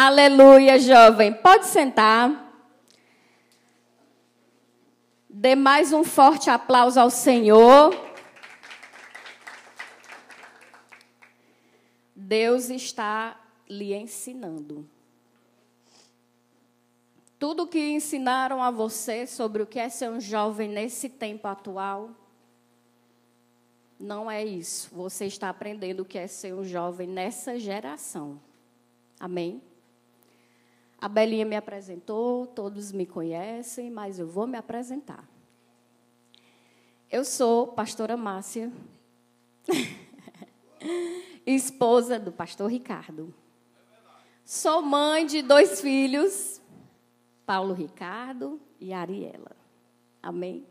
Aleluia, jovem. Pode sentar. Dê mais um forte aplauso ao Senhor. Deus está lhe ensinando. Tudo que ensinaram a você sobre o que é ser um jovem nesse tempo atual, não é isso. Você está aprendendo o que é ser um jovem nessa geração. Amém? A Belinha me apresentou, todos me conhecem, mas eu vou me apresentar. Eu sou pastora Márcia, esposa do pastor Ricardo. Sou mãe de dois filhos, Paulo Ricardo e Ariela. Amém?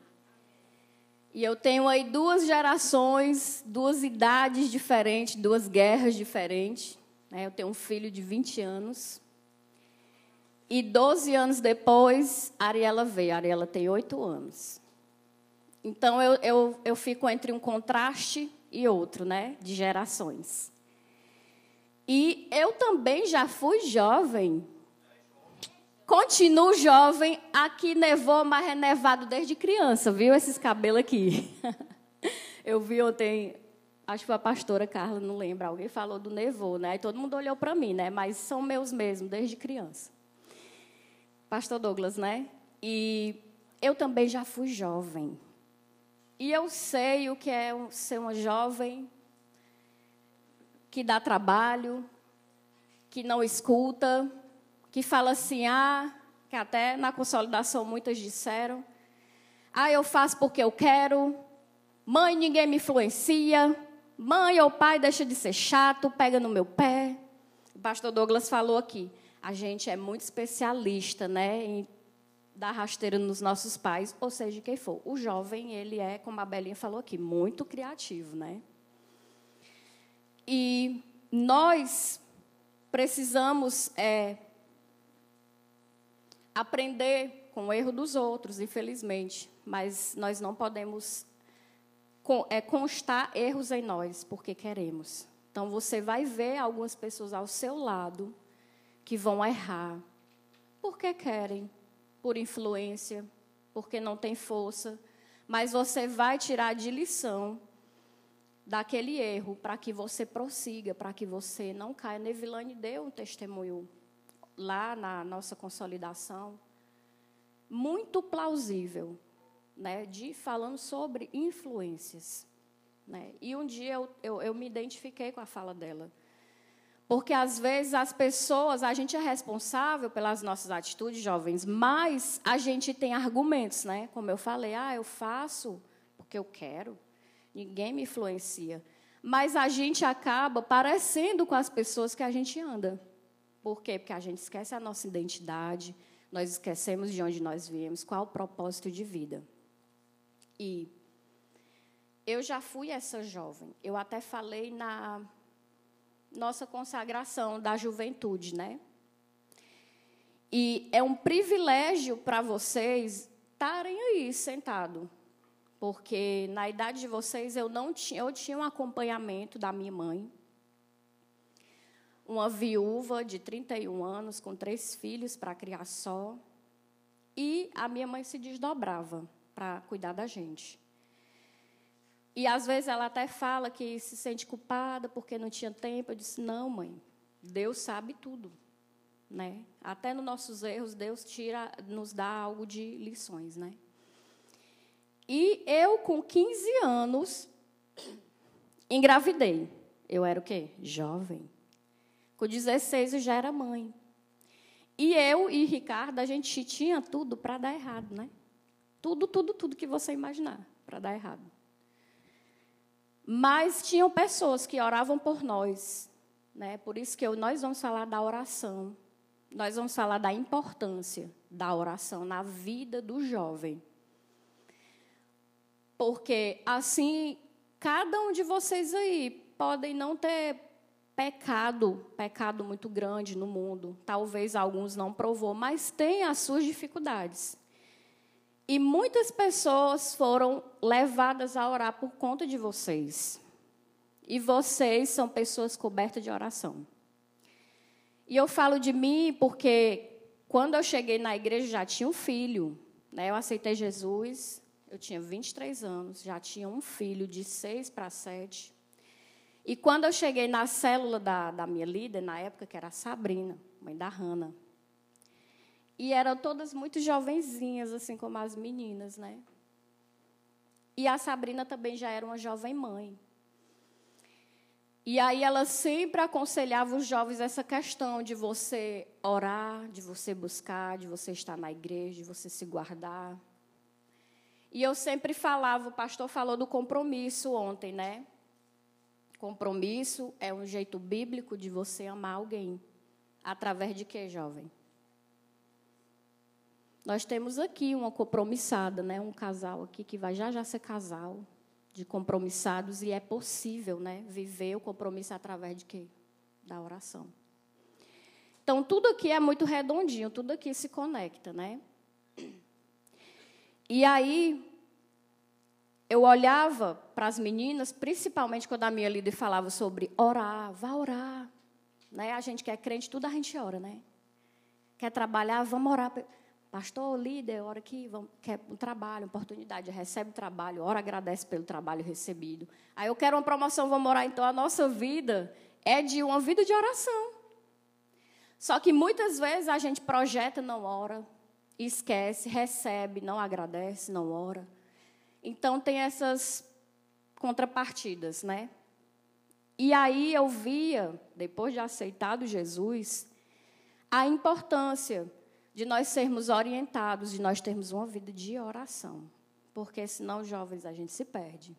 E eu tenho aí duas gerações, duas idades diferentes, duas guerras diferentes. Né? Eu tenho um filho de 20 anos e 12 anos depois, Ariela veio. Ariela tem 8 anos. Então, eu, eu, eu fico entre um contraste e outro, né? De gerações. E eu também já fui jovem. Continuo jovem. Aqui nevou, mas é nevado desde criança, viu? Esses cabelos aqui. eu vi ontem, acho que foi a pastora Carla, não lembro. Alguém falou do nevô, né? E todo mundo olhou para mim, né? Mas são meus mesmo, desde criança. Pastor Douglas, né? E eu também já fui jovem. E eu sei o que é ser uma jovem que dá trabalho, que não escuta, que fala assim, ah, que até na consolidação muitas disseram, ah, eu faço porque eu quero, mãe, ninguém me influencia, mãe ou pai deixa de ser chato, pega no meu pé. O pastor Douglas falou aqui, a gente é muito especialista, né, em dar rasteira nos nossos pais, ou seja, quem for. O jovem, ele é, como a Belinha falou aqui, muito criativo, né? E nós precisamos é, aprender com o erro dos outros, infelizmente, mas nós não podemos é, constar erros em nós, porque queremos. Então, você vai ver algumas pessoas ao seu lado que vão errar porque querem, por influência, porque não tem força, mas você vai tirar de lição daquele erro para que você prossiga, para que você não caia. Nevilane deu um testemunho lá na nossa consolidação muito plausível, né, de falando sobre influências, né? E um dia eu, eu, eu me identifiquei com a fala dela. Porque às vezes as pessoas, a gente é responsável pelas nossas atitudes, jovens, mas a gente tem argumentos, né? Como eu falei, ah, eu faço porque eu quero, ninguém me influencia. Mas a gente acaba parecendo com as pessoas que a gente anda. Por quê? Porque a gente esquece a nossa identidade, nós esquecemos de onde nós viemos, qual o propósito de vida. E eu já fui essa jovem. Eu até falei na nossa consagração da juventude, né? E é um privilégio para vocês estarem aí sentado, porque na idade de vocês eu não tinha, eu tinha um acompanhamento da minha mãe, uma viúva de 31 anos com três filhos para criar só, e a minha mãe se desdobrava para cuidar da gente. E às vezes ela até fala que se sente culpada porque não tinha tempo. Eu disse: "Não, mãe. Deus sabe tudo". Né? Até nos nossos erros Deus tira, nos dá algo de lições, né? E eu com 15 anos engravidei. Eu era o quê? Jovem. Com 16 eu já era mãe. E eu e Ricardo, a gente tinha tudo para dar errado, né? Tudo, tudo, tudo que você imaginar para dar errado. Mas tinham pessoas que oravam por nós. Né? Por isso que eu, nós vamos falar da oração. Nós vamos falar da importância da oração na vida do jovem. Porque assim, cada um de vocês aí podem não ter pecado, pecado muito grande no mundo. Talvez alguns não provou, mas tem as suas dificuldades. E muitas pessoas foram levadas a orar por conta de vocês. E vocês são pessoas cobertas de oração. E eu falo de mim porque quando eu cheguei na igreja já tinha um filho. Né? Eu aceitei Jesus, eu tinha 23 anos, já tinha um filho de 6 para 7. E quando eu cheguei na célula da, da minha líder, na época, que era a Sabrina, mãe da Hanna, e eram todas muito jovenzinhas, assim como as meninas, né? E a Sabrina também já era uma jovem mãe. E aí ela sempre aconselhava os jovens essa questão de você orar, de você buscar, de você estar na igreja, de você se guardar. E eu sempre falava, o pastor falou do compromisso ontem, né? Compromisso é um jeito bíblico de você amar alguém. Através de quê, jovem? Nós temos aqui uma compromissada, né? um casal aqui que vai já já ser casal de compromissados e é possível né? viver o compromisso através de quê? Da oração. Então, tudo aqui é muito redondinho, tudo aqui se conecta, né? E aí, eu olhava para as meninas, principalmente quando a minha líder falava sobre orar, vá orar. Né? A gente que é crente, tudo a gente ora, né? Quer trabalhar, vamos orar. Pastor, líder, ora aqui, vamos, quer um trabalho, oportunidade, recebe o trabalho, ora agradece pelo trabalho recebido. Aí eu quero uma promoção, vamos orar. Então a nossa vida é de uma vida de oração. Só que muitas vezes a gente projeta, não ora, esquece, recebe, não agradece, não ora. Então tem essas contrapartidas, né? E aí eu via, depois de aceitado Jesus, a importância de nós sermos orientados, de nós termos uma vida de oração. Porque senão, jovens, a gente se perde.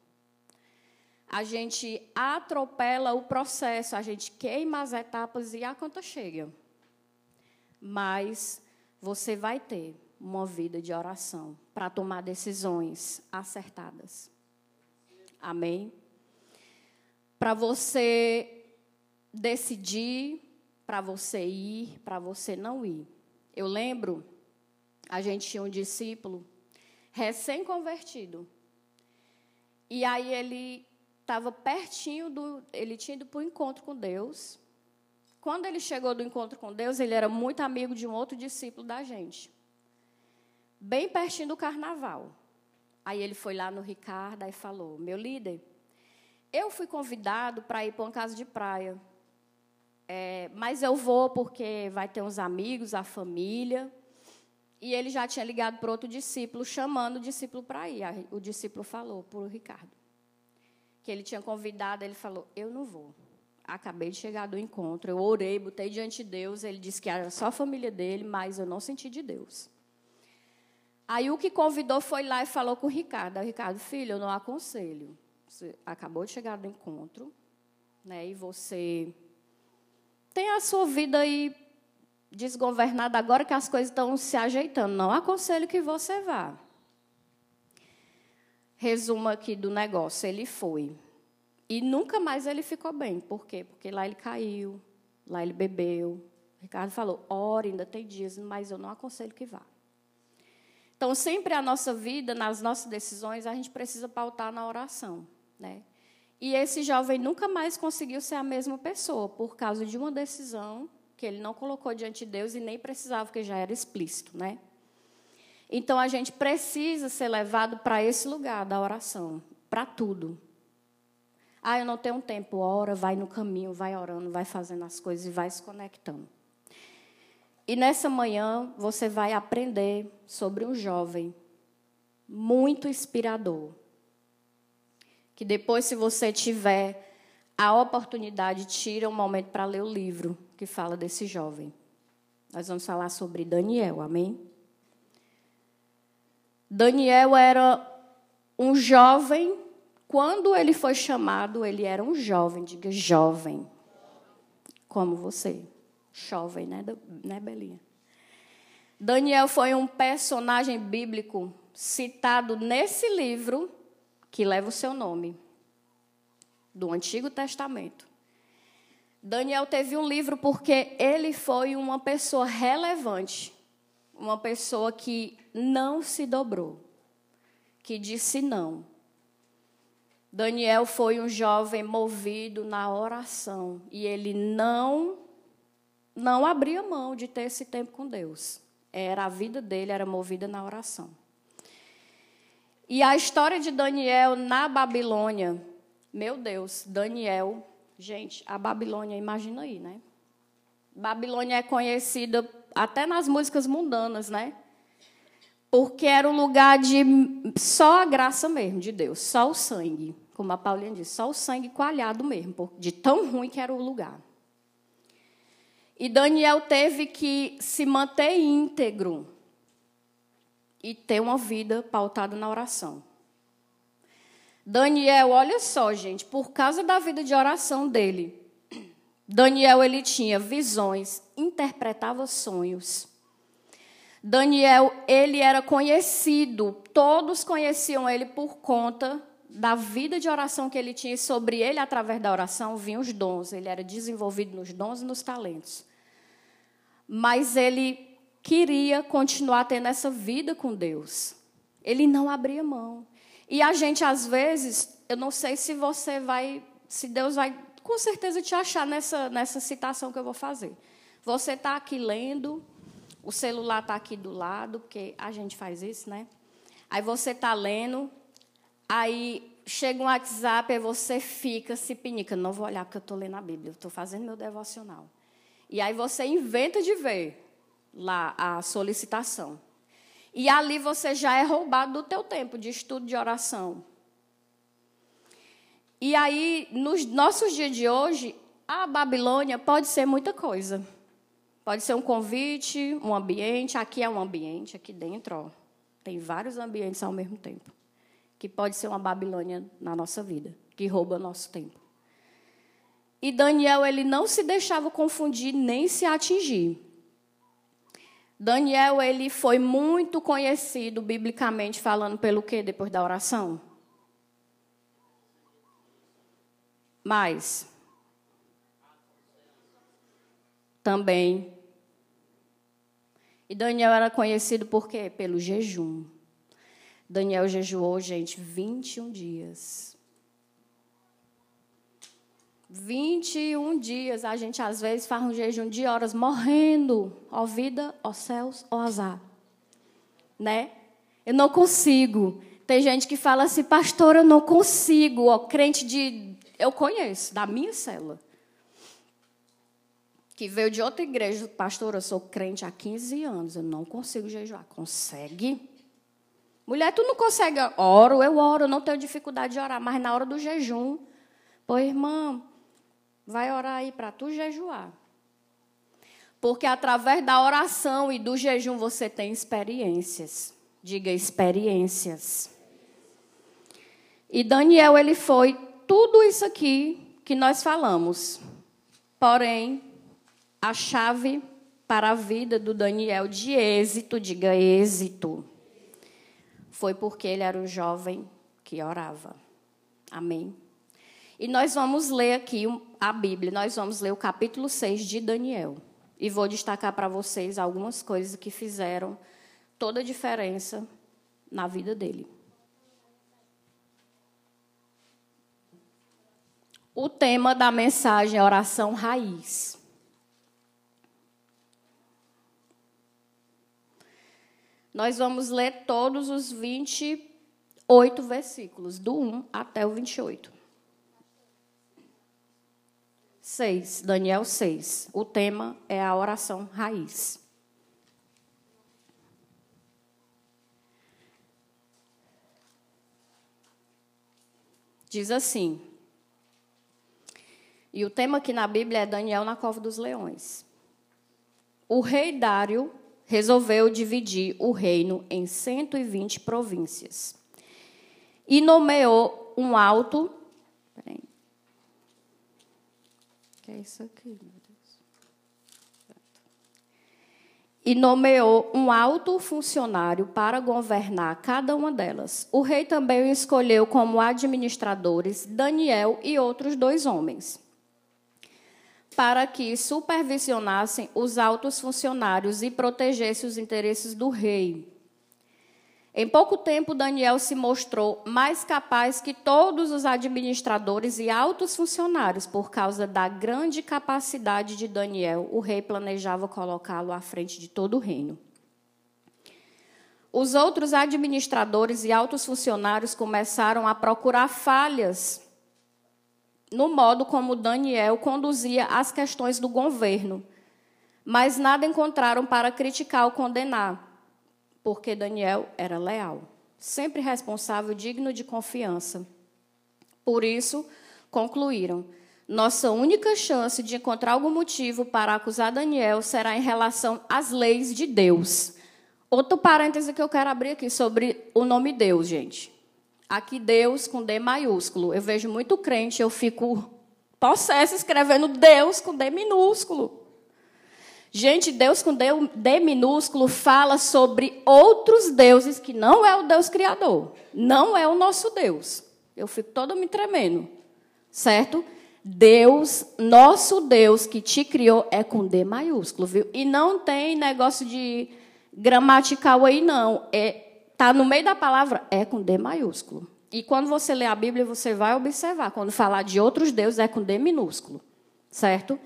A gente atropela o processo, a gente queima as etapas e a conta chega. Mas você vai ter uma vida de oração para tomar decisões acertadas. Amém? Para você decidir, para você ir, para você não ir. Eu lembro, a gente tinha um discípulo recém-convertido. E aí ele estava pertinho do. Ele tinha ido para o encontro com Deus. Quando ele chegou do encontro com Deus, ele era muito amigo de um outro discípulo da gente bem pertinho do carnaval. Aí ele foi lá no Ricardo e falou: Meu líder, eu fui convidado para ir para uma casa de praia. É, mas eu vou porque vai ter uns amigos, a família. E ele já tinha ligado para outro discípulo, chamando o discípulo para ir. O discípulo falou para o Ricardo que ele tinha convidado. Ele falou: Eu não vou. Acabei de chegar do encontro. Eu orei, botei diante de Deus. Ele disse que era só a família dele, mas eu não senti de Deus. Aí o que convidou foi lá e falou com o Ricardo. Ricardo, filho, eu não aconselho. Você acabou de chegar do encontro, né? E você tem a sua vida aí desgovernada agora que as coisas estão se ajeitando. Não aconselho que você vá. Resumo aqui do negócio, ele foi. E nunca mais ele ficou bem. Por quê? Porque lá ele caiu, lá ele bebeu. O Ricardo falou: ore, ainda tem dias, mas eu não aconselho que vá. Então, sempre a nossa vida, nas nossas decisões, a gente precisa pautar na oração. Né? E esse jovem nunca mais conseguiu ser a mesma pessoa, por causa de uma decisão que ele não colocou diante de Deus e nem precisava, porque já era explícito. Né? Então, a gente precisa ser levado para esse lugar da oração, para tudo. Ah, eu não tenho tempo, ora, vai no caminho, vai orando, vai fazendo as coisas e vai se conectando. E nessa manhã você vai aprender sobre um jovem muito inspirador. Que depois, se você tiver a oportunidade, tira um momento para ler o livro que fala desse jovem. Nós vamos falar sobre Daniel, amém? Daniel era um jovem, quando ele foi chamado, ele era um jovem, diga jovem, como você jovem, né, né Belinha? Daniel foi um personagem bíblico citado nesse livro que leva o seu nome, do Antigo Testamento. Daniel teve um livro porque ele foi uma pessoa relevante, uma pessoa que não se dobrou, que disse não. Daniel foi um jovem movido na oração e ele não não abria mão de ter esse tempo com Deus. Era a vida dele era movida na oração. E a história de Daniel na Babilônia, meu Deus, Daniel, gente, a Babilônia, imagina aí, né? Babilônia é conhecida até nas músicas mundanas, né? Porque era um lugar de só a graça mesmo de Deus, só o sangue. Como a Paulinha disse, só o sangue coalhado mesmo, de tão ruim que era o lugar. E Daniel teve que se manter íntegro e ter uma vida pautada na oração. Daniel, olha só, gente, por causa da vida de oração dele, Daniel ele tinha visões, interpretava sonhos. Daniel, ele era conhecido, todos conheciam ele por conta da vida de oração que ele tinha e sobre ele através da oração vinham os dons, ele era desenvolvido nos dons e nos talentos. Mas ele queria continuar tendo essa vida com Deus. Ele não abria mão. E a gente, às vezes, eu não sei se você vai, se Deus vai com certeza te achar nessa, nessa citação que eu vou fazer. Você está aqui lendo, o celular está aqui do lado, porque a gente faz isso, né? Aí você está lendo, aí chega um WhatsApp, e você fica, se pinica. Não vou olhar porque eu estou lendo a Bíblia, estou fazendo meu devocional. E aí você inventa de ver lá a solicitação. E ali você já é roubado do teu tempo de estudo de oração. E aí, nos nossos dias de hoje, a Babilônia pode ser muita coisa. Pode ser um convite, um ambiente. Aqui é um ambiente, aqui dentro, ó, tem vários ambientes ao mesmo tempo. Que pode ser uma Babilônia na nossa vida, que rouba nosso tempo. E Daniel, ele não se deixava confundir nem se atingir. Daniel, ele foi muito conhecido biblicamente falando pelo quê depois da oração? Mas também e Daniel era conhecido por quê? Pelo jejum. Daniel jejuou, gente, 21 dias. 21 dias, a gente às vezes faz um jejum de horas morrendo, ó vida, ó céus, ó azar. Né? Eu não consigo. Tem gente que fala assim, pastor, eu não consigo, ó, crente de. Eu conheço, da minha cela. Que veio de outra igreja, pastor, eu sou crente há 15 anos, eu não consigo jejuar. Consegue? Mulher, tu não consegue? Oro, eu oro, não tenho dificuldade de orar, mas na hora do jejum, pô, irmã, vai orar aí para tu jejuar. Porque através da oração e do jejum você tem experiências. Diga experiências. E Daniel, ele foi tudo isso aqui que nós falamos. Porém, a chave para a vida do Daniel de êxito, diga êxito, foi porque ele era um jovem que orava. Amém? E nós vamos ler aqui a Bíblia, nós vamos ler o capítulo 6 de Daniel. E vou destacar para vocês algumas coisas que fizeram toda a diferença na vida dele. O tema da mensagem é oração raiz. Nós vamos ler todos os 28 versículos, do 1 até o 28. 6, Daniel 6. O tema é a oração raiz. Diz assim. E o tema aqui na Bíblia é Daniel na cova dos leões. O rei Dário resolveu dividir o reino em 120 províncias e nomeou um alto é isso aqui, meu Deus. E nomeou um alto funcionário para governar cada uma delas. O rei também escolheu como administradores Daniel e outros dois homens, para que supervisionassem os altos funcionários e protegessem os interesses do rei. Em pouco tempo, Daniel se mostrou mais capaz que todos os administradores e altos funcionários, por causa da grande capacidade de Daniel. O rei planejava colocá-lo à frente de todo o reino. Os outros administradores e altos funcionários começaram a procurar falhas no modo como Daniel conduzia as questões do governo, mas nada encontraram para criticar ou condenar porque Daniel era leal, sempre responsável, digno de confiança. Por isso, concluíram: nossa única chance de encontrar algum motivo para acusar Daniel será em relação às leis de Deus. Outro parêntese que eu quero abrir aqui sobre o nome Deus, gente. Aqui Deus com D maiúsculo. Eu vejo muito crente, eu fico possessa escrevendo Deus com D minúsculo. Gente, Deus com D minúsculo fala sobre outros deuses que não é o Deus criador, não é o nosso Deus. Eu fico todo me tremendo, certo? Deus, nosso Deus que te criou é com D maiúsculo, viu? E não tem negócio de gramatical aí não, é tá no meio da palavra é com D maiúsculo. E quando você lê a Bíblia, você vai observar, quando falar de outros deuses é com D minúsculo, certo?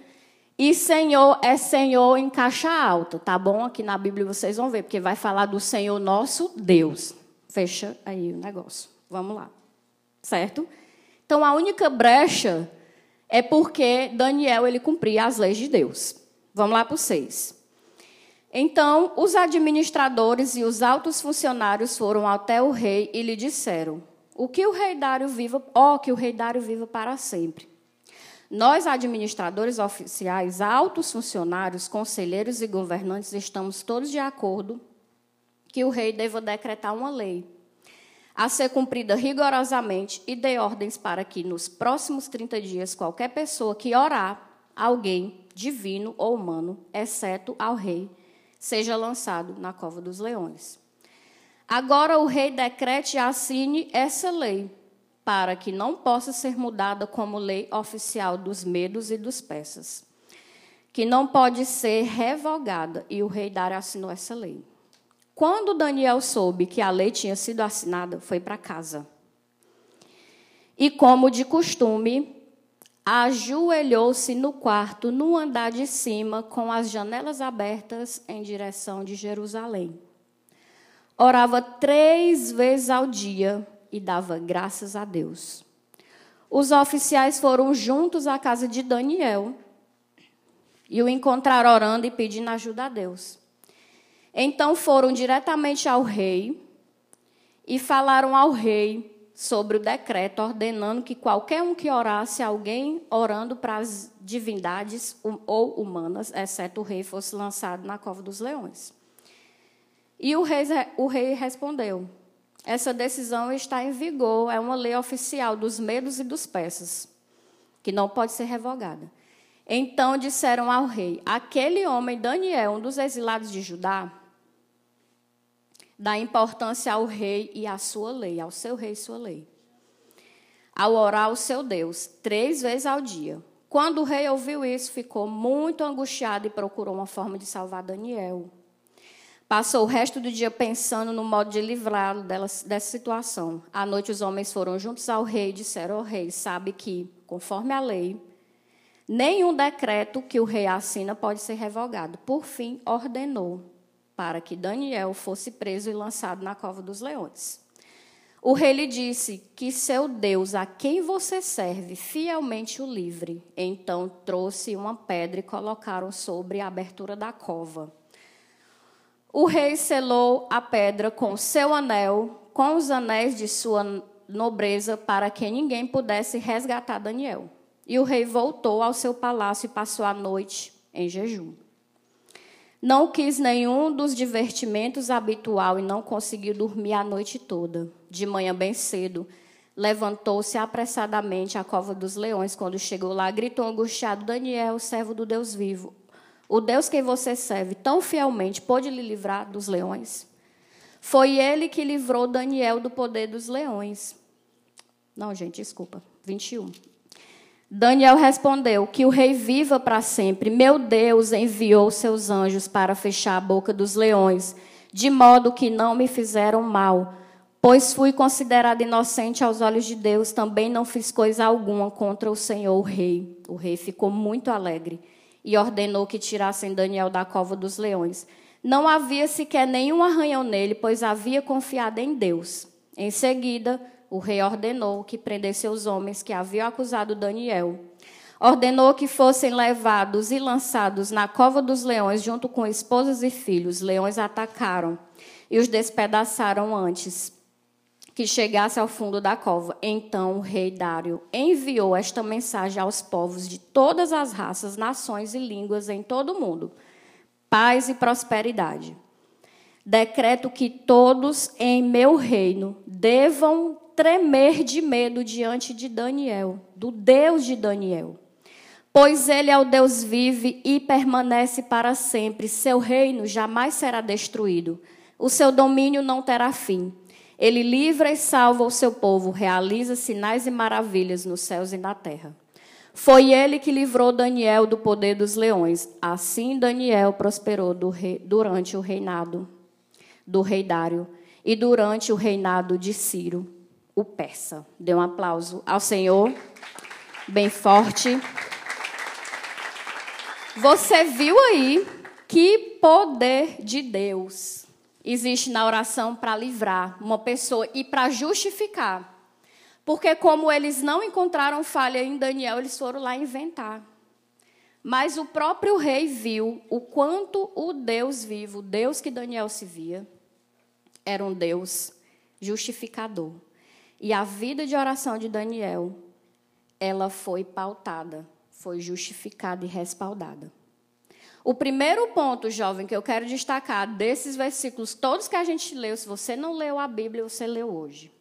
E Senhor é Senhor em caixa alta, tá bom? Aqui na Bíblia vocês vão ver, porque vai falar do Senhor nosso Deus. Fecha aí o negócio. Vamos lá. Certo? Então a única brecha é porque Daniel ele cumpria as leis de Deus. Vamos lá para 6. Então, os administradores e os altos funcionários foram até o rei e lhe disseram: O que o rei Dário viva, ó, oh, que o rei Dário viva para sempre. Nós, administradores oficiais, altos funcionários, conselheiros e governantes, estamos todos de acordo que o rei deva decretar uma lei a ser cumprida rigorosamente e dê ordens para que, nos próximos 30 dias, qualquer pessoa que orar, alguém, divino ou humano, exceto ao rei, seja lançado na cova dos leões. Agora o rei decrete e assine essa lei para que não possa ser mudada como lei oficial dos medos e dos persas, que não pode ser revogada, e o rei Dário assinou essa lei. Quando Daniel soube que a lei tinha sido assinada, foi para casa. E, como de costume, ajoelhou-se no quarto, no andar de cima, com as janelas abertas em direção de Jerusalém. Orava três vezes ao dia e dava graças a Deus. Os oficiais foram juntos à casa de Daniel e o encontraram orando e pedindo ajuda a Deus. Então foram diretamente ao rei e falaram ao rei sobre o decreto, ordenando que qualquer um que orasse, alguém orando para as divindades ou humanas, exceto o rei, fosse lançado na cova dos leões. E o rei, o rei respondeu: essa decisão está em vigor, é uma lei oficial dos medos e dos persas, que não pode ser revogada. Então disseram ao rei: aquele homem, Daniel, um dos exilados de Judá, dá importância ao rei e à sua lei, ao seu rei e sua lei. Ao orar ao seu Deus, três vezes ao dia. Quando o rei ouviu isso, ficou muito angustiado e procurou uma forma de salvar Daniel. Passou o resto do dia pensando no modo de livrá-lo dessa situação. À noite, os homens foram juntos ao rei e disseram ao rei: Sabe que, conforme a lei, nenhum decreto que o rei assina pode ser revogado. Por fim, ordenou para que Daniel fosse preso e lançado na cova dos leões. O rei lhe disse que seu Deus, a quem você serve, fielmente o livre. Então trouxe uma pedra e colocaram sobre a abertura da cova. O rei selou a pedra com seu anel, com os anéis de sua nobreza, para que ninguém pudesse resgatar Daniel. E o rei voltou ao seu palácio e passou a noite em jejum. Não quis nenhum dos divertimentos habitual e não conseguiu dormir a noite toda. De manhã bem cedo, levantou-se apressadamente à cova dos leões. Quando chegou lá, gritou angustiado: Daniel, servo do Deus vivo, o Deus que você serve tão fielmente pôde lhe livrar dos leões? Foi ele que livrou Daniel do poder dos leões. Não, gente, desculpa. 21. Daniel respondeu: Que o rei viva para sempre. Meu Deus enviou seus anjos para fechar a boca dos leões, de modo que não me fizeram mal. Pois fui considerado inocente aos olhos de Deus, também não fiz coisa alguma contra o Senhor, o rei. O rei ficou muito alegre e ordenou que tirassem Daniel da cova dos leões. Não havia sequer nenhum arranhão nele, pois havia confiado em Deus. Em seguida, o rei ordenou que prendesse os homens que haviam acusado Daniel. Ordenou que fossem levados e lançados na cova dos leões, junto com esposas e filhos. Leões atacaram e os despedaçaram antes que chegasse ao fundo da cova. Então o rei Dário enviou esta mensagem aos povos de todas as raças, nações e línguas em todo o mundo: paz e prosperidade. Decreto que todos em meu reino devam tremer de medo diante de Daniel, do Deus de Daniel. Pois ele é o Deus vive e permanece para sempre. Seu reino jamais será destruído. O seu domínio não terá fim. Ele livra e salva o seu povo, realiza sinais e maravilhas nos céus e na terra. Foi ele que livrou Daniel do poder dos leões. Assim Daniel prosperou rei, durante o reinado do rei Dário e durante o reinado de Ciro o persa. Dê um aplauso ao Senhor, bem forte. Você viu aí que poder de Deus existe na oração para livrar uma pessoa e para justificar. Porque, como eles não encontraram falha em Daniel, eles foram lá inventar. Mas o próprio rei viu o quanto o Deus vivo, o Deus que Daniel se via, era um Deus justificador. E a vida de oração de Daniel, ela foi pautada, foi justificada e respaldada. O primeiro ponto, jovem, que eu quero destacar desses versículos, todos que a gente leu, se você não leu a Bíblia, você leu hoje.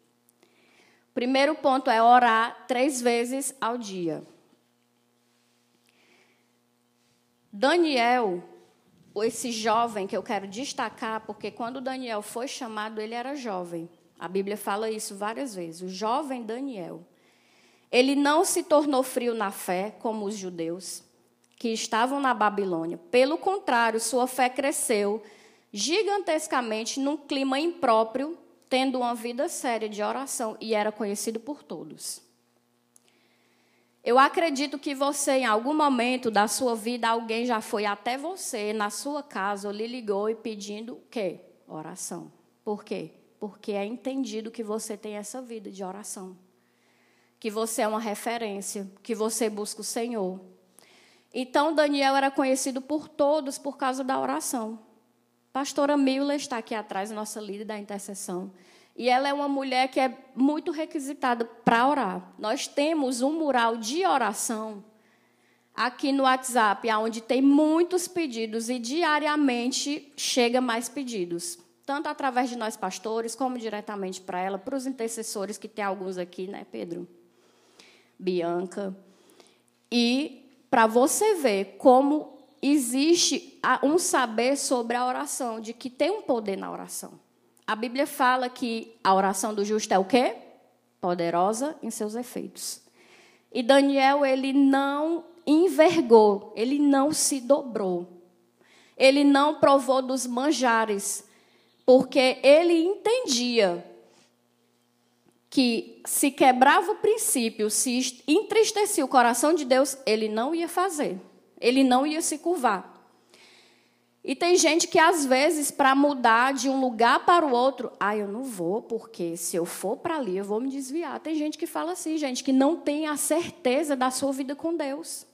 Primeiro ponto é orar três vezes ao dia. Daniel, esse jovem que eu quero destacar, porque quando Daniel foi chamado, ele era jovem. A Bíblia fala isso várias vezes. O jovem Daniel, ele não se tornou frio na fé como os judeus que estavam na Babilônia. Pelo contrário, sua fé cresceu gigantescamente num clima impróprio, tendo uma vida séria de oração e era conhecido por todos. Eu acredito que você, em algum momento da sua vida, alguém já foi até você, na sua casa, ou lhe ligou e pedindo o quê? Oração. Por quê? porque é entendido que você tem essa vida de oração, que você é uma referência, que você busca o Senhor. Então, Daniel era conhecido por todos por causa da oração. Pastora Mila está aqui atrás, nossa líder da intercessão. E ela é uma mulher que é muito requisitada para orar. Nós temos um mural de oração aqui no WhatsApp, onde tem muitos pedidos e diariamente chega mais pedidos tanto através de nós pastores, como diretamente para ela, para os intercessores, que tem alguns aqui, né, Pedro? Bianca. E para você ver como existe um saber sobre a oração, de que tem um poder na oração. A Bíblia fala que a oração do justo é o quê? Poderosa em seus efeitos. E Daniel, ele não envergou, ele não se dobrou. Ele não provou dos manjares porque ele entendia que se quebrava o princípio, se entristecia o coração de Deus, ele não ia fazer, ele não ia se curvar. E tem gente que, às vezes, para mudar de um lugar para o outro, ah, eu não vou, porque se eu for para ali, eu vou me desviar. Tem gente que fala assim, gente, que não tem a certeza da sua vida com Deus.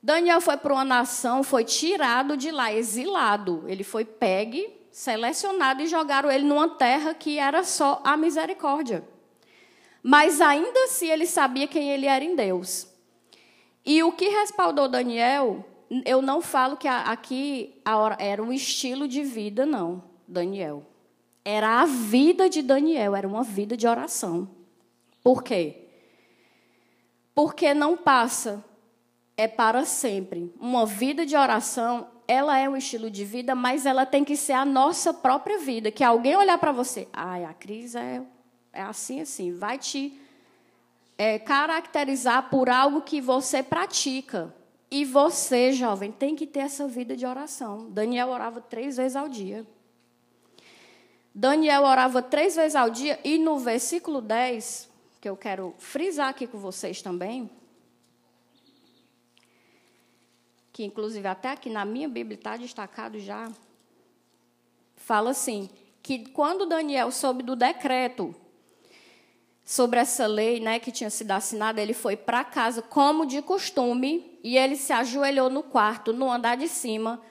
Daniel foi para uma nação, foi tirado de lá, exilado. Ele foi pegue selecionado e jogaram ele numa terra que era só a misericórdia. Mas ainda assim ele sabia quem ele era em Deus. E o que respaldou Daniel, eu não falo que aqui era um estilo de vida, não, Daniel. Era a vida de Daniel, era uma vida de oração. Por quê? Porque não passa, é para sempre. Uma vida de oração ela é um estilo de vida, mas ela tem que ser a nossa própria vida. Que alguém olhar para você, ai, a Cris é, é assim, assim, vai te é, caracterizar por algo que você pratica. E você, jovem, tem que ter essa vida de oração. Daniel orava três vezes ao dia. Daniel orava três vezes ao dia, e no versículo 10, que eu quero frisar aqui com vocês também, que inclusive até aqui na minha Bíblia está destacado já, fala assim: que quando Daniel soube do decreto sobre essa lei, né, que tinha sido assinada, ele foi para casa como de costume e ele se ajoelhou no quarto, no andar de cima,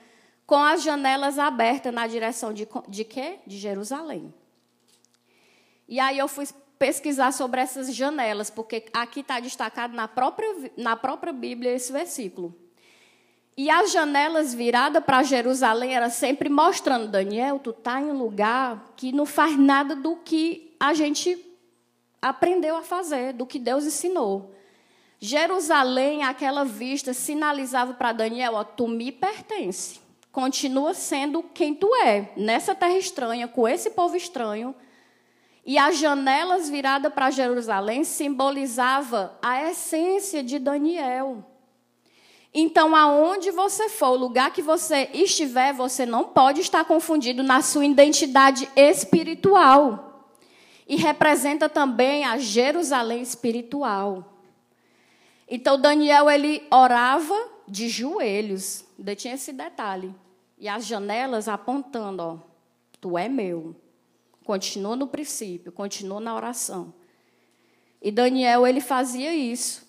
com as janelas abertas na direção de, de quê? De Jerusalém. E aí eu fui pesquisar sobre essas janelas, porque aqui está destacado na própria, na própria Bíblia esse versículo. E as janelas viradas para Jerusalém era sempre mostrando, Daniel, tu está em um lugar que não faz nada do que a gente aprendeu a fazer, do que Deus ensinou. Jerusalém, aquela vista, sinalizava para Daniel, ó, tu me pertence. Continua sendo quem tu é, nessa terra estranha, com esse povo estranho. E as janelas viradas para Jerusalém simbolizava a essência de Daniel. Então, aonde você for, o lugar que você estiver, você não pode estar confundido na sua identidade espiritual. E representa também a Jerusalém espiritual. Então, Daniel, ele orava de joelhos. Ainda tinha esse detalhe. E as janelas apontando, ó, tu é meu. Continua no princípio, continua na oração. E Daniel, ele fazia isso.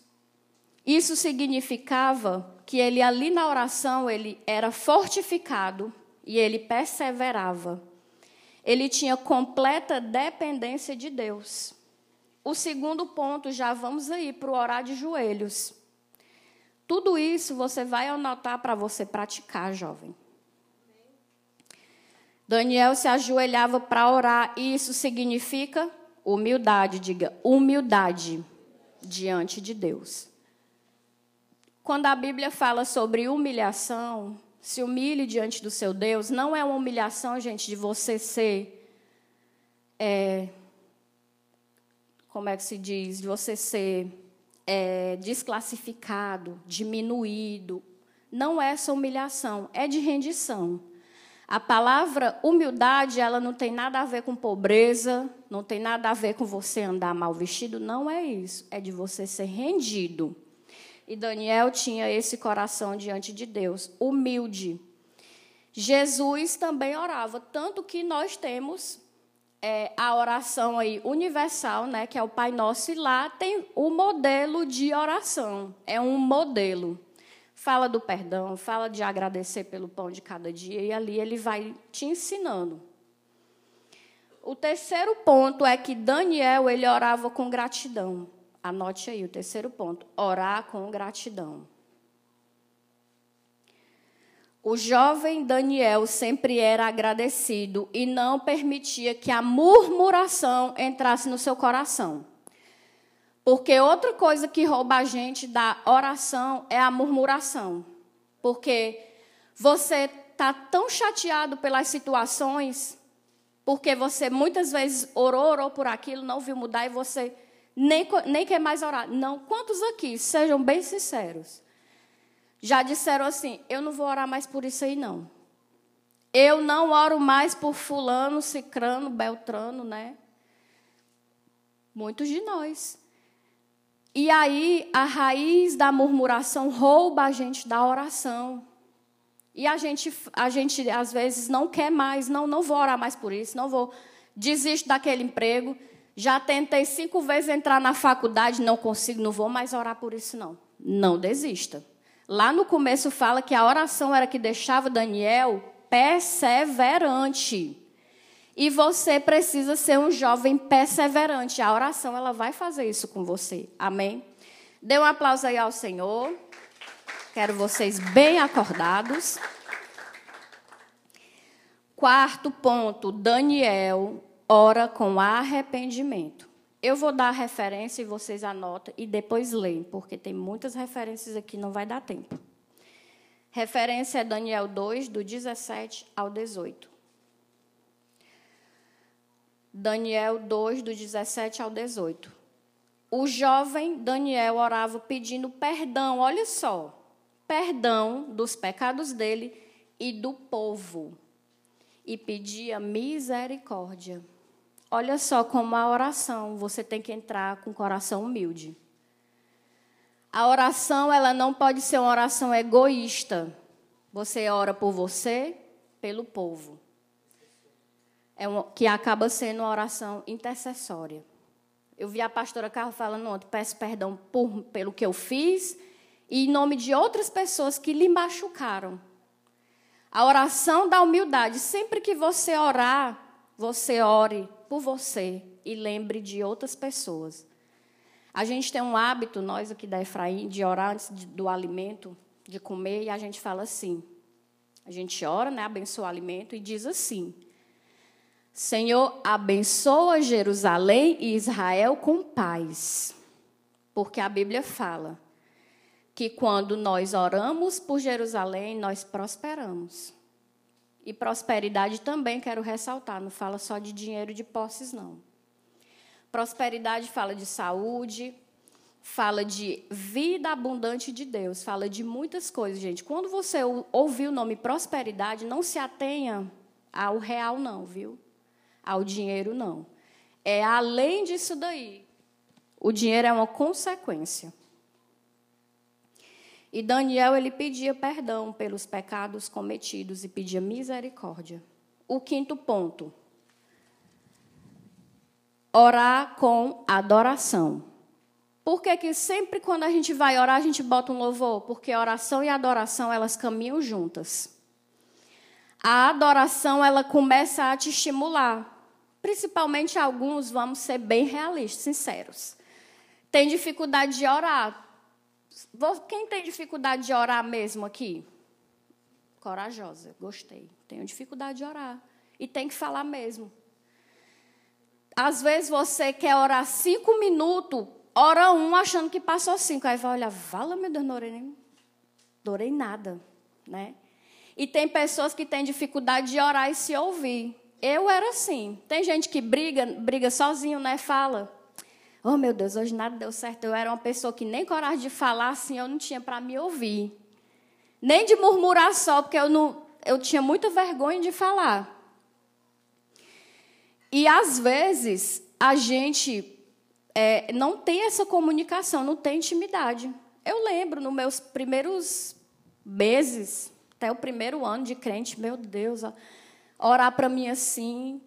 Isso significava que ele ali na oração ele era fortificado e ele perseverava. Ele tinha completa dependência de Deus. O segundo ponto, já vamos aí para o orar de joelhos. Tudo isso você vai anotar para você praticar, jovem. Daniel se ajoelhava para orar, e isso significa humildade, diga, humildade diante de Deus. Quando a Bíblia fala sobre humilhação, se humilhe diante do seu Deus, não é uma humilhação, gente, de você ser. É, como é que se diz? De você ser é, desclassificado, diminuído. Não é essa humilhação, é de rendição. A palavra humildade, ela não tem nada a ver com pobreza, não tem nada a ver com você andar mal vestido, não é isso. É de você ser rendido. E Daniel tinha esse coração diante de Deus, humilde. Jesus também orava, tanto que nós temos é, a oração aí universal, né, que é o Pai Nosso, e lá tem o modelo de oração. É um modelo. Fala do perdão, fala de agradecer pelo pão de cada dia, e ali ele vai te ensinando. O terceiro ponto é que Daniel ele orava com gratidão. Anote aí o terceiro ponto: orar com gratidão. O jovem Daniel sempre era agradecido e não permitia que a murmuração entrasse no seu coração. Porque outra coisa que rouba a gente da oração é a murmuração. Porque você está tão chateado pelas situações, porque você muitas vezes orou, orou por aquilo, não viu mudar e você nem, nem quer mais orar. Não. Quantos aqui, sejam bem sinceros, já disseram assim: eu não vou orar mais por isso aí, não. Eu não oro mais por fulano, cicrano, beltrano, né? Muitos de nós. E aí a raiz da murmuração rouba a gente da oração. E a gente, a gente às vezes não quer mais, não, não vou orar mais por isso, não vou, desisto daquele emprego. Já tentei cinco vezes entrar na faculdade, não consigo, não vou mais orar por isso, não. Não desista. Lá no começo fala que a oração era que deixava Daniel perseverante. E você precisa ser um jovem perseverante. A oração ela vai fazer isso com você. Amém? Dê um aplauso aí ao Senhor. Quero vocês bem acordados. Quarto ponto, Daniel ora com arrependimento. Eu vou dar a referência e vocês anotam e depois leem, porque tem muitas referências aqui, não vai dar tempo. Referência é Daniel 2, do 17 ao 18. Daniel 2, do 17 ao 18. O jovem Daniel orava pedindo perdão, olha só, perdão dos pecados dele e do povo e pedia misericórdia. Olha só como a oração, você tem que entrar com o coração humilde. A oração, ela não pode ser uma oração egoísta. Você ora por você, pelo povo. É uma, que acaba sendo uma oração intercessória. Eu vi a pastora Carla falando ontem, peço perdão por, pelo que eu fiz e em nome de outras pessoas que lhe machucaram. A oração da humildade, sempre que você orar, você ore por você e lembre de outras pessoas. A gente tem um hábito, nós aqui da Efraim, de orar antes do alimento, de comer, e a gente fala assim. A gente ora, né, abençoa o alimento e diz assim: Senhor, abençoa Jerusalém e Israel com paz. Porque a Bíblia fala que quando nós oramos por Jerusalém, nós prosperamos. E prosperidade também quero ressaltar, não fala só de dinheiro de posses, não. Prosperidade fala de saúde, fala de vida abundante de Deus, fala de muitas coisas, gente. Quando você ouvir o nome prosperidade, não se atenha ao real, não, viu? Ao dinheiro, não. É além disso daí. O dinheiro é uma consequência. E Daniel ele pedia perdão pelos pecados cometidos e pedia misericórdia. O quinto ponto. Orar com adoração. Por que, que sempre quando a gente vai orar, a gente bota um louvor? Porque oração e adoração, elas caminham juntas. A adoração, ela começa a te estimular. Principalmente alguns, vamos ser bem realistas, sinceros. Tem dificuldade de orar. Quem tem dificuldade de orar mesmo aqui? Corajosa, gostei. Tenho dificuldade de orar. E tem que falar mesmo. Às vezes você quer orar cinco minutos, ora um achando que passou cinco. Aí vai olhar, vala meu Deus, não orei, nem, orei nada. Né? E tem pessoas que têm dificuldade de orar e se ouvir. Eu era assim. Tem gente que briga, briga sozinho, né? Fala. Oh, meu Deus, hoje nada deu certo. Eu era uma pessoa que nem coragem de falar assim, eu não tinha para me ouvir. Nem de murmurar só, porque eu, não, eu tinha muita vergonha de falar. E às vezes a gente é, não tem essa comunicação, não tem intimidade. Eu lembro, nos meus primeiros meses, até o primeiro ano de crente, meu Deus, orar para mim assim,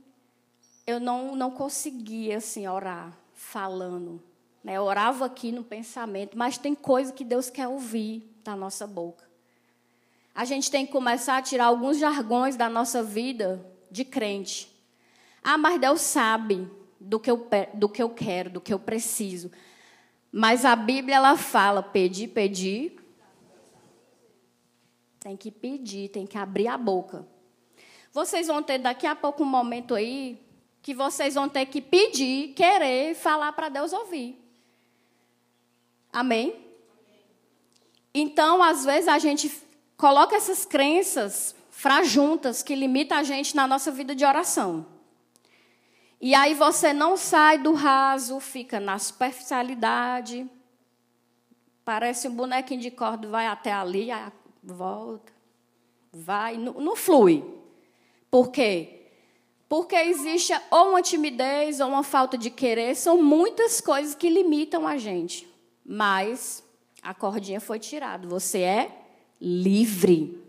eu não, não conseguia assim, orar falando. Né? Eu orava aqui no pensamento, mas tem coisa que Deus quer ouvir da nossa boca. A gente tem que começar a tirar alguns jargões da nossa vida de crente. Ah, mas Deus sabe do que eu, do que eu quero, do que eu preciso. Mas a Bíblia ela fala: pedir, pedir. Tem que pedir, tem que abrir a boca. Vocês vão ter daqui a pouco um momento aí que vocês vão ter que pedir, querer, falar para Deus ouvir. Amém? Então, às vezes, a gente coloca essas crenças frajuntas que limitam a gente na nossa vida de oração. E aí você não sai do raso, fica na superficialidade. Parece um bonequinho de corda, vai até ali, volta, vai, não, não flui. Por quê? Porque existe ou uma timidez ou uma falta de querer, são muitas coisas que limitam a gente. Mas a cordinha foi tirada. Você é livre.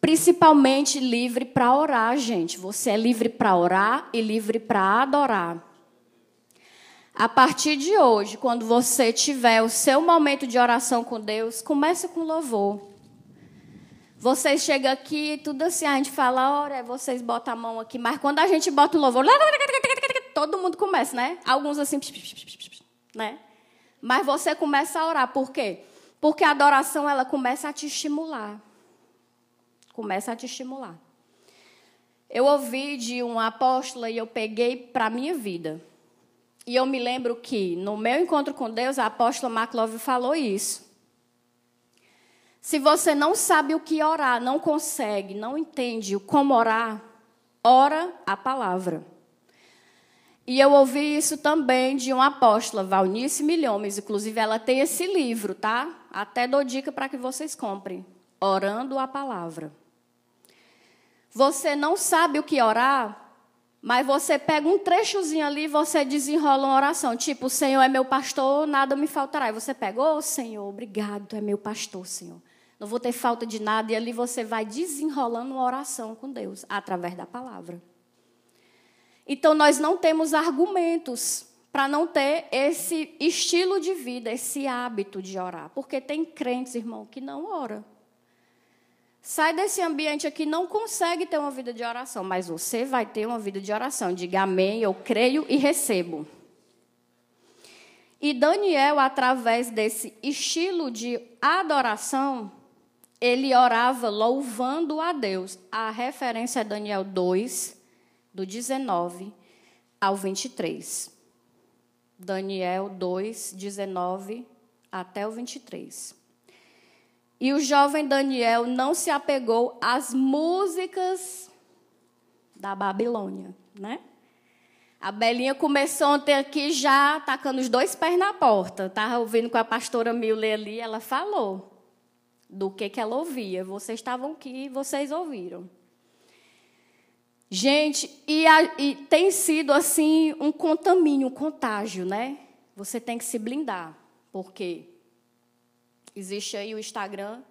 Principalmente livre para orar, gente. Você é livre para orar e livre para adorar. A partir de hoje, quando você tiver o seu momento de oração com Deus, comece com louvor. Vocês chegam aqui, tudo assim, a gente fala, ora, vocês botam a mão aqui, mas quando a gente bota o louvor, todo mundo começa, né? Alguns assim, né? Mas você começa a orar, por quê? Porque a adoração, ela começa a te estimular. Começa a te estimular. Eu ouvi de uma apóstola e eu peguei para a minha vida. E eu me lembro que, no meu encontro com Deus, a apóstola McLove falou isso. Se você não sabe o que orar, não consegue, não entende como orar, ora a palavra. E eu ouvi isso também de uma apóstola, Valnice Milhomes. Inclusive, ela tem esse livro, tá? Até dou dica para que vocês comprem. Orando a palavra. você não sabe o que orar, mas você pega um trechozinho ali e você desenrola uma oração. Tipo, o Senhor é meu pastor, nada me faltará. E você pega, ô oh, Senhor, obrigado, é meu pastor, Senhor. Não vou ter falta de nada. E ali você vai desenrolando uma oração com Deus, através da palavra. Então, nós não temos argumentos para não ter esse estilo de vida, esse hábito de orar. Porque tem crentes, irmão, que não oram. Sai desse ambiente aqui, não consegue ter uma vida de oração, mas você vai ter uma vida de oração. Diga amém, eu creio e recebo. E Daniel, através desse estilo de adoração, ele orava louvando a Deus. A referência é Daniel 2, do 19 ao 23. Daniel 2, 19 até o 23. E o jovem Daniel não se apegou às músicas da Babilônia, né? A Belinha começou ontem aqui já tacando os dois pés na porta. Estava ouvindo com a pastora Milê ali, ela falou do que, que ela ouvia. Vocês estavam aqui, vocês ouviram. Gente, e, a, e tem sido assim um contamínio, um contágio, né? Você tem que se blindar, porque Existe aí o Instagram,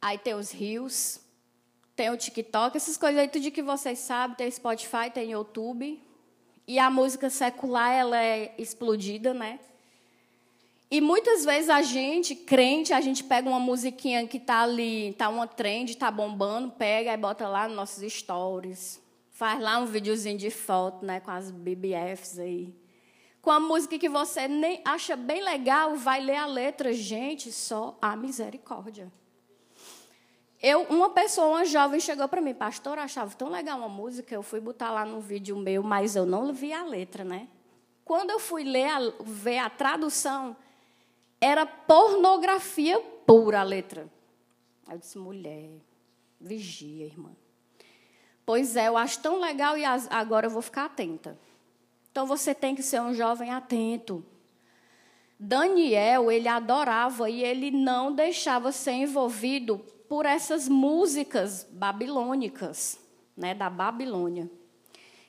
aí tem os rios, tem o TikTok, essas coisas aí tudo que vocês sabem, tem Spotify, tem YouTube. E a música secular, ela é explodida, né? E muitas vezes a gente, crente, a gente pega uma musiquinha que tá ali, tá uma trend, tá bombando, pega e bota lá nos nossos stories. Faz lá um videozinho de foto, né, com as BBFs aí com a música que você nem acha bem legal, vai ler a letra, gente, só a misericórdia. Eu, uma pessoa, uma jovem, chegou para mim, pastor, achava tão legal uma música, eu fui botar lá no vídeo meu, mas eu não vi a letra, né? Quando eu fui ler a, ver a tradução, era pornografia pura a letra. Aí eu disse, mulher, vigia, irmã. Pois é, eu acho tão legal e agora eu vou ficar atenta. Então você tem que ser um jovem atento. Daniel, ele adorava e ele não deixava ser envolvido por essas músicas babilônicas, né, da Babilônia,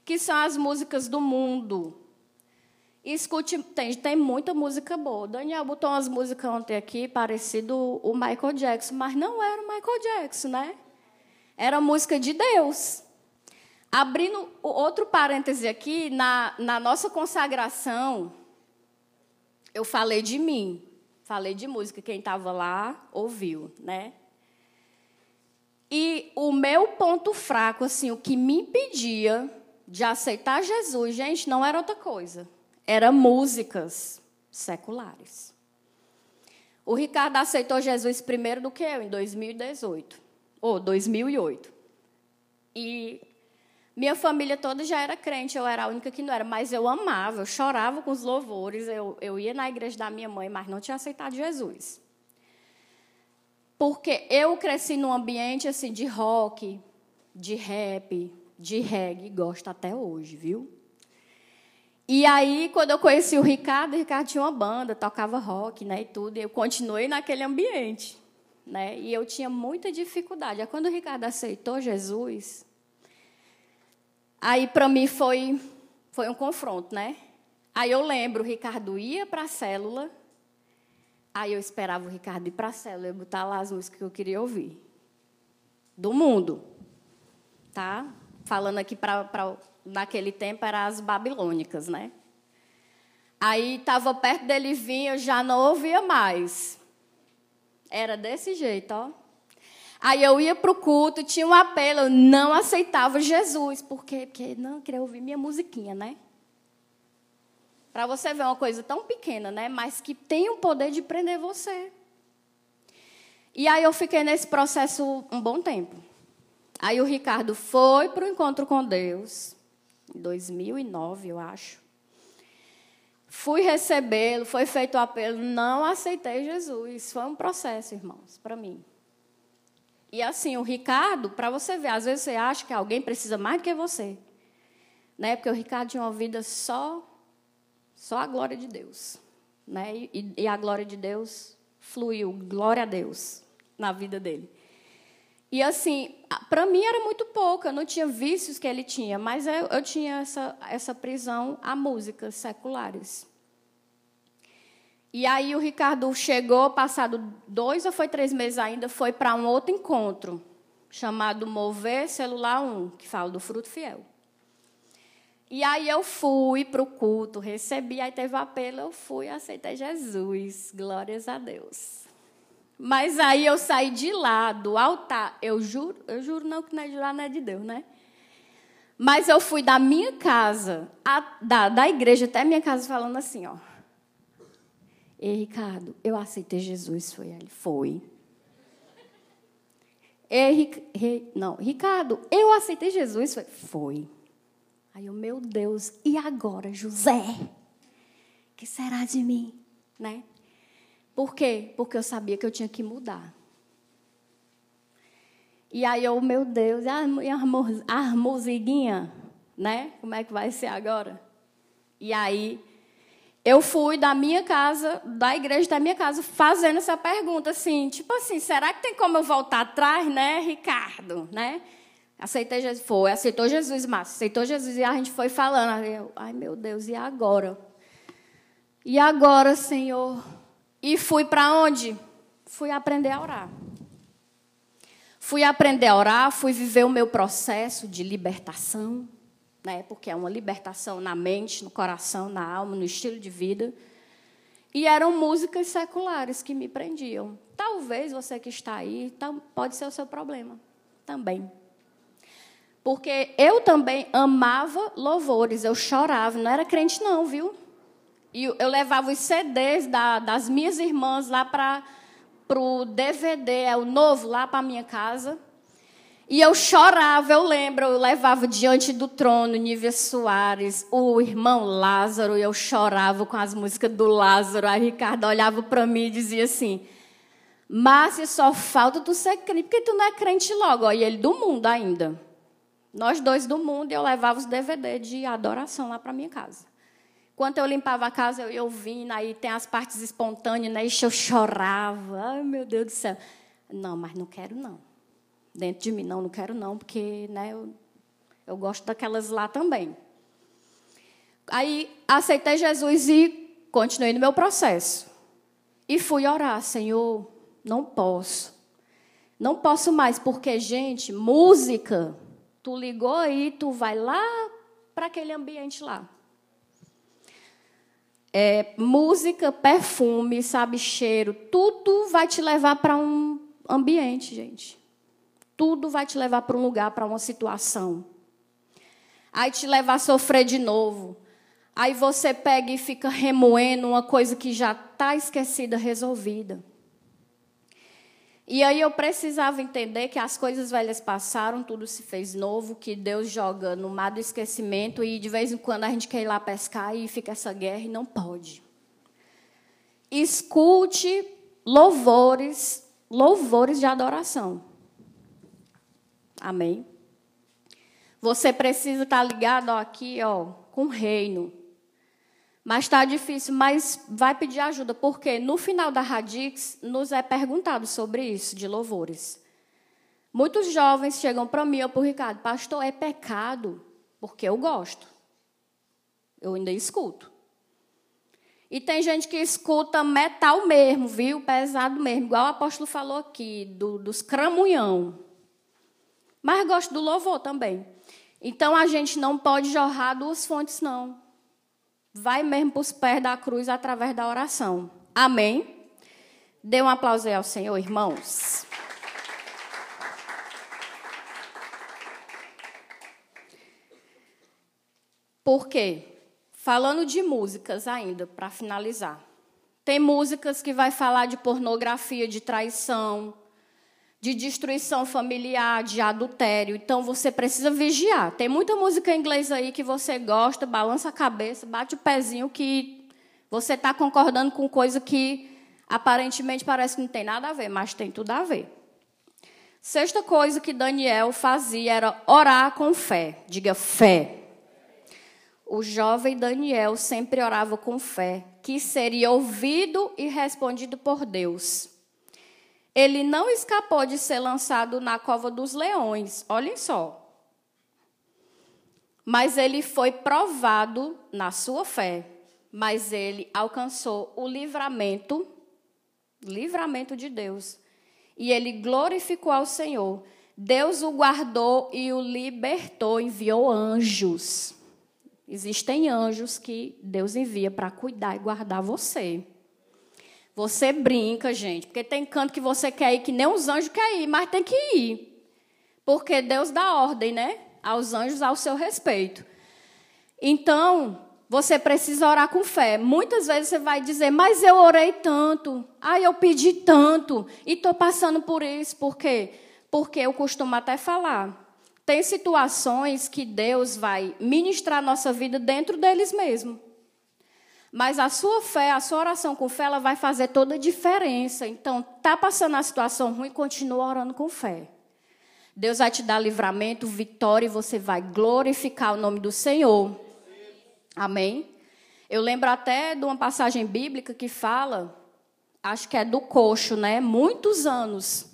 que são as músicas do mundo. Escute, tem, tem muita música boa. Daniel botou umas músicas ontem aqui, parecido o Michael Jackson, mas não era o Michael Jackson, né? Era música de Deus. Abrindo outro parêntese aqui, na, na nossa consagração, eu falei de mim, falei de música, quem estava lá ouviu, né? E o meu ponto fraco, assim, o que me impedia de aceitar Jesus, gente, não era outra coisa, era músicas seculares. O Ricardo aceitou Jesus primeiro do que eu, em 2018, ou 2008. E minha família toda já era crente, eu era a única que não era, mas eu amava, eu chorava com os louvores, eu, eu ia na igreja da minha mãe, mas não tinha aceitado Jesus. Porque eu cresci num ambiente assim de rock, de rap, de reggae, gosto até hoje, viu? E aí, quando eu conheci o Ricardo, o Ricardo tinha uma banda, tocava rock, né, e tudo, e eu continuei naquele ambiente, né? E eu tinha muita dificuldade. Aí, quando o Ricardo aceitou Jesus, Aí para mim foi foi um confronto, né? Aí eu lembro, o Ricardo ia para a célula, aí eu esperava o Ricardo ir para a célula e botar lá as músicas que eu queria ouvir. Do mundo. Tá? Falando aqui para naquele tempo eram as babilônicas, né? Aí estava perto dele vir, eu já não ouvia mais. Era desse jeito, ó. Aí eu ia para o culto, tinha um apelo, eu não aceitava Jesus. Por quê? Porque não queria ouvir minha musiquinha, né? Para você ver uma coisa tão pequena, né? Mas que tem o poder de prender você. E aí eu fiquei nesse processo um bom tempo. Aí o Ricardo foi para o encontro com Deus, 2009, eu acho. Fui recebê-lo, foi feito o apelo, não aceitei Jesus. Foi um processo, irmãos, para mim. E assim, o Ricardo, para você ver, às vezes você acha que alguém precisa mais do que você. Né? Porque o Ricardo tinha uma vida só só a glória de Deus, né? E, e a glória de Deus fluiu, glória a Deus na vida dele. E assim, para mim era muito pouco, eu não tinha vícios que ele tinha, mas eu, eu tinha essa, essa prisão a músicas seculares. E aí o Ricardo chegou, passado dois ou foi três meses ainda, foi para um outro encontro, chamado Mover Celular 1, que fala do fruto fiel. E aí eu fui para o culto, recebi, aí teve o apelo, eu fui, aceitei Jesus, glórias a Deus. Mas aí eu saí de lá, do altar, eu juro, eu juro não que não é jurar, não é de Deus, né? Mas eu fui da minha casa, a, da, da igreja até minha casa, falando assim, ó. Ei, Ricardo, eu aceitei Jesus, foi ele. Foi. Ei, não, Ricardo, eu aceitei Jesus, foi. Foi. Aí eu, meu Deus, e agora, José? que será de mim? Né? Por quê? Porque eu sabia que eu tinha que mudar. E aí eu, meu Deus, a, a, a musiguinha, né? Como é que vai ser agora? E aí eu fui da minha casa, da igreja da minha casa, fazendo essa pergunta assim, tipo assim, será que tem como eu voltar atrás, né, Ricardo, né? Aceitei Jesus, foi, aceitou Jesus, Márcio, aceitou Jesus e a gente foi falando, eu, ai meu Deus, e agora? E agora, Senhor? E fui para onde? Fui aprender a orar. Fui aprender a orar, fui viver o meu processo de libertação né? porque é uma libertação na mente, no coração, na alma, no estilo de vida. E eram músicas seculares que me prendiam. Talvez você que está aí, pode ser o seu problema também. Porque eu também amava louvores, eu chorava, não era crente não, viu? E eu levava os CDs da, das minhas irmãs lá para o DVD, é o novo, lá para a minha casa. E eu chorava, eu lembro, eu levava diante do trono Nívia Soares, o irmão Lázaro, e eu chorava com as músicas do Lázaro. Aí Ricardo olhava para mim e dizia assim: Márcia, só falta tu ser crente, porque tu não é crente logo. E ele do mundo ainda. Nós dois do mundo, e eu levava os DVD de adoração lá para minha casa. Enquanto eu limpava a casa, eu ia ouvindo, aí tem as partes espontâneas, né? E eu chorava. Ai, meu Deus do céu. Não, mas não quero, não dentro de mim. Não, não quero não, porque né, eu, eu gosto daquelas lá também. Aí aceitei Jesus e continuei no meu processo. E fui orar, Senhor, não posso. Não posso mais, porque, gente, música, tu ligou aí, tu vai lá para aquele ambiente lá. É, música, perfume, sabe, cheiro, tudo vai te levar para um ambiente, gente tudo vai te levar para um lugar, para uma situação. Aí te levar a sofrer de novo. Aí você pega e fica remoendo uma coisa que já está esquecida, resolvida. E aí eu precisava entender que as coisas velhas passaram, tudo se fez novo, que Deus joga no mar do esquecimento e de vez em quando a gente quer ir lá pescar e fica essa guerra e não pode. Escute louvores, louvores de adoração. Amém? Você precisa estar ligado ó, aqui ó, com o reino. Mas está difícil, mas vai pedir ajuda, porque no final da Radix nos é perguntado sobre isso, de louvores. Muitos jovens chegam para mim ou para o Ricardo, pastor, é pecado, porque eu gosto. Eu ainda escuto. E tem gente que escuta metal mesmo, viu? Pesado mesmo, igual o apóstolo falou aqui, do, dos cramunhão. Mas gosto do louvor também. Então a gente não pode jorrar duas fontes, não. Vai mesmo para os pés da cruz através da oração. Amém? Dê um aplauso aí ao Senhor, irmãos. Por quê? Falando de músicas ainda, para finalizar. Tem músicas que vai falar de pornografia, de traição, de destruição familiar, de adultério. Então você precisa vigiar. Tem muita música em inglês aí que você gosta, balança a cabeça, bate o pezinho que você está concordando com coisa que aparentemente parece que não tem nada a ver, mas tem tudo a ver. Sexta coisa que Daniel fazia era orar com fé. Diga fé. O jovem Daniel sempre orava com fé, que seria ouvido e respondido por Deus. Ele não escapou de ser lançado na cova dos leões. Olhem só. Mas ele foi provado na sua fé, mas ele alcançou o livramento, livramento de Deus. E ele glorificou ao Senhor. Deus o guardou e o libertou, enviou anjos. Existem anjos que Deus envia para cuidar e guardar você. Você brinca, gente, porque tem canto que você quer ir que nem os anjos querem ir, mas tem que ir. Porque Deus dá ordem, né? Aos anjos ao seu respeito. Então, você precisa orar com fé. Muitas vezes você vai dizer, mas eu orei tanto, ah, eu pedi tanto, e estou passando por isso. Por quê? Porque eu costumo até falar. Tem situações que Deus vai ministrar nossa vida dentro deles mesmo. Mas a sua fé, a sua oração com fé, ela vai fazer toda a diferença. Então, tá passando a situação ruim, continua orando com fé. Deus vai te dar livramento, vitória e você vai glorificar o nome do Senhor. Amém? Eu lembro até de uma passagem bíblica que fala, acho que é do coxo, né? Muitos anos.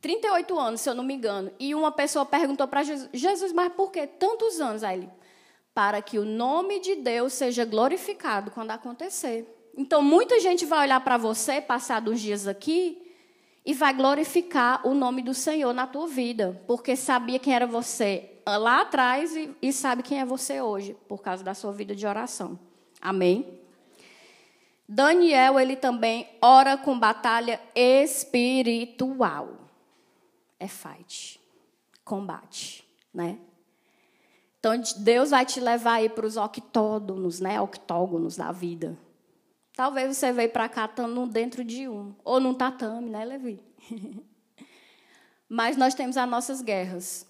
38 anos, se eu não me engano. E uma pessoa perguntou para Jesus, Jesus, mas por que tantos anos? Aí ele, para que o nome de Deus seja glorificado quando acontecer. Então, muita gente vai olhar para você, passar uns dias aqui, e vai glorificar o nome do Senhor na tua vida, porque sabia quem era você lá atrás e, e sabe quem é você hoje, por causa da sua vida de oração. Amém? Daniel, ele também ora com batalha espiritual. É fight, combate, né? Então, Deus vai te levar aí para os octógonos, né? Octógonos da vida. Talvez você veio para cá estando dentro de um. Ou num tatame, né, Levi? Mas nós temos as nossas guerras.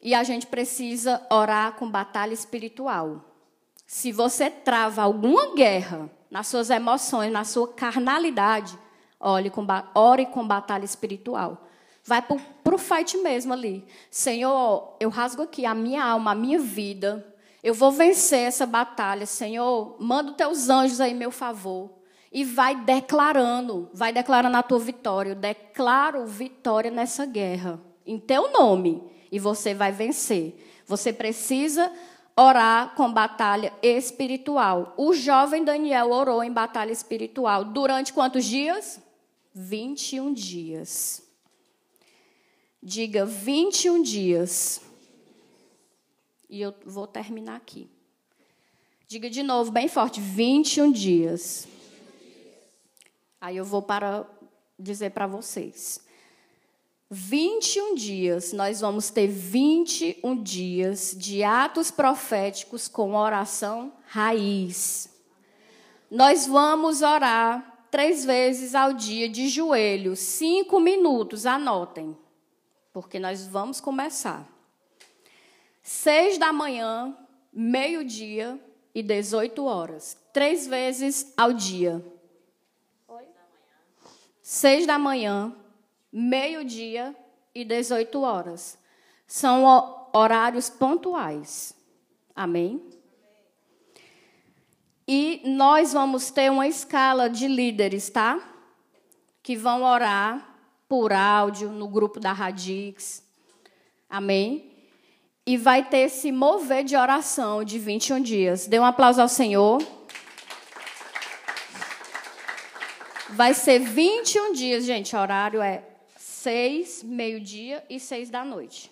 E a gente precisa orar com batalha espiritual. Se você trava alguma guerra nas suas emoções, na sua carnalidade, ore com, ore com batalha espiritual. Vai para o fight mesmo ali. Senhor, eu rasgo aqui a minha alma, a minha vida. Eu vou vencer essa batalha. Senhor, manda os teus anjos aí, meu favor. E vai declarando, vai declarando a tua vitória. Eu declaro vitória nessa guerra, em teu nome. E você vai vencer. Você precisa orar com batalha espiritual. O jovem Daniel orou em batalha espiritual. Durante quantos dias? 21 dias. Diga 21 dias. E eu vou terminar aqui. Diga de novo, bem forte: 21 dias. Aí eu vou para dizer para vocês. 21 dias, nós vamos ter 21 dias de atos proféticos com oração raiz. Nós vamos orar três vezes ao dia de joelhos, cinco minutos, anotem porque nós vamos começar. Seis da manhã, meio-dia e 18 horas. Três vezes ao dia. Seis da manhã, meio-dia e 18 horas. São horários pontuais. Amém? E nós vamos ter uma escala de líderes, tá? Que vão orar por áudio no grupo da Radix. Amém? E vai ter esse mover de oração de 21 dias. Dê um aplauso ao Senhor. Vai ser 21 dias, gente. O horário é 6, meio-dia e 6 da noite.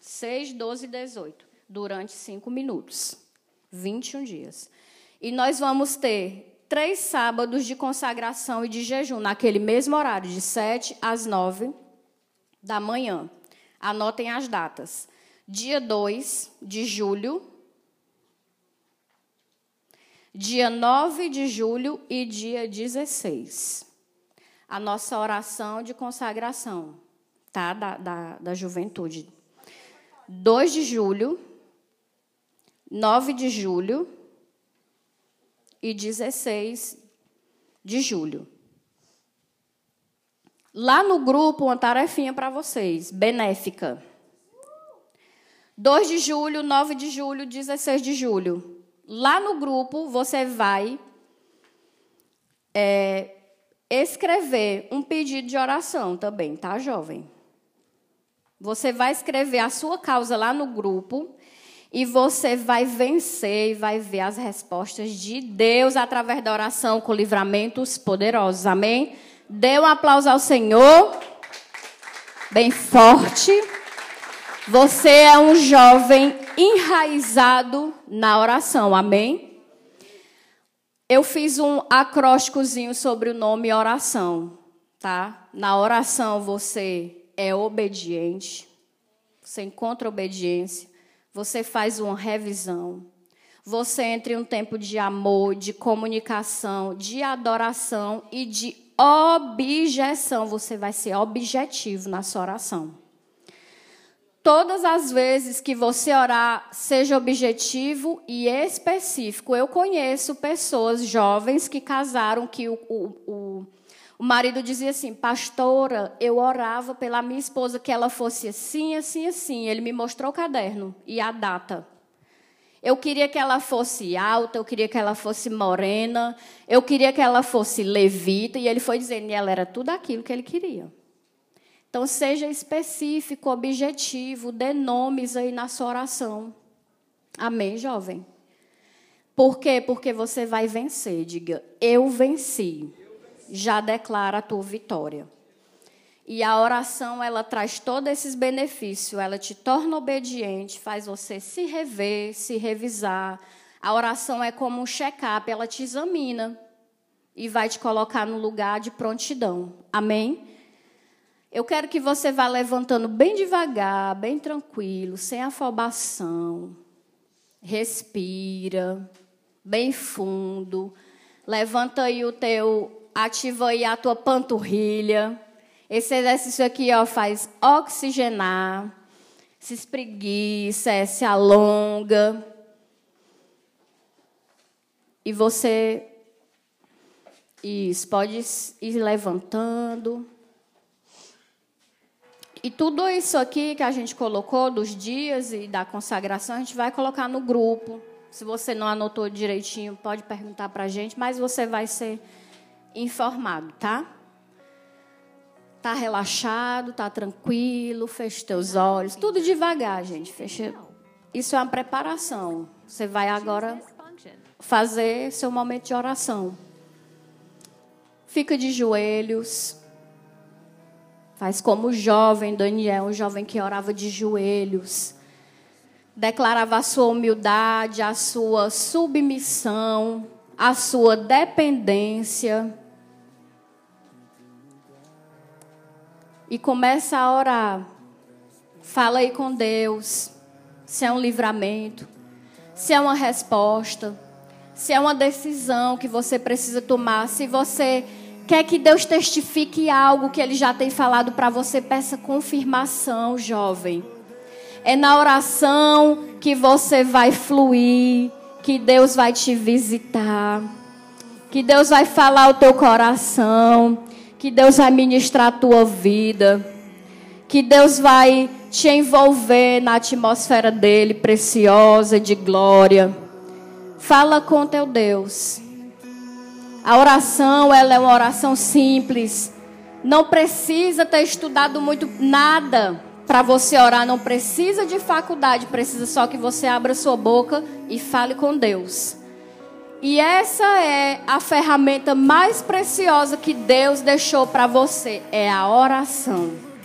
6, 12 e 18. Durante 5 minutos. 21 dias. E nós vamos ter três sábados de consagração e de jejum, naquele mesmo horário, de 7 às 9 da manhã. Anotem as datas. Dia 2 de julho, dia 9 de julho e dia 16. A nossa oração de consagração, tá? Da, da, da juventude. 2 de julho, 9 de julho e 16 de julho. Lá no grupo, uma tarefinha para vocês, benéfica. 2 de julho, 9 de julho, 16 de julho. Lá no grupo, você vai é, escrever um pedido de oração também, tá, jovem? Você vai escrever a sua causa lá no grupo e você vai vencer e vai ver as respostas de Deus através da oração com livramentos poderosos. Amém? Dê um aplauso ao Senhor. Bem forte. Você é um jovem enraizado na oração. Amém? Eu fiz um acrósticozinho sobre o nome oração, tá? Na oração você é obediente, você encontra obediência, você faz uma revisão, você entra em um tempo de amor, de comunicação, de adoração e de objeção. Você vai ser objetivo na sua oração. Todas as vezes que você orar, seja objetivo e específico. Eu conheço pessoas jovens que casaram que o, o, o o marido dizia assim: Pastora, eu orava pela minha esposa que ela fosse assim, assim, assim. Ele me mostrou o caderno e a data. Eu queria que ela fosse alta, eu queria que ela fosse morena, eu queria que ela fosse levita. E ele foi dizendo, e ela era tudo aquilo que ele queria. Então, seja específico, objetivo, dê nomes aí na sua oração. Amém, jovem? Por quê? Porque você vai vencer. Diga, eu venci já declara a tua vitória. E a oração, ela traz todos esses benefícios. Ela te torna obediente, faz você se rever, se revisar. A oração é como um check-up, ela te examina e vai te colocar no lugar de prontidão. Amém? Eu quero que você vá levantando bem devagar, bem tranquilo, sem afobação. Respira, bem fundo. Levanta aí o teu ativa aí a tua panturrilha. Esse exercício aqui ó, faz oxigenar, se espreguiça, se alonga. E você isso, pode ir levantando. E tudo isso aqui que a gente colocou dos dias e da consagração, a gente vai colocar no grupo. Se você não anotou direitinho, pode perguntar para a gente, mas você vai ser informado, tá? Tá relaxado, tá tranquilo, fecha teus olhos, tudo devagar, gente. Fecha. Isso é uma preparação. Você vai agora fazer seu momento de oração. Fica de joelhos. Faz como o jovem Daniel, um jovem que orava de joelhos. Declarava a sua humildade, a sua submissão, a sua dependência. E começa a orar. Fala aí com Deus. Se é um livramento, se é uma resposta, se é uma decisão que você precisa tomar, se você quer que Deus testifique algo que ele já tem falado para você, peça confirmação, jovem. É na oração que você vai fluir, que Deus vai te visitar, que Deus vai falar o teu coração que Deus vai ministrar a tua vida. Que Deus vai te envolver na atmosfera dele, preciosa, de glória. Fala com teu Deus. A oração, ela é uma oração simples. Não precisa ter estudado muito nada para você orar, não precisa de faculdade, precisa só que você abra sua boca e fale com Deus. E essa é a ferramenta mais preciosa que Deus deixou para você, é a oração.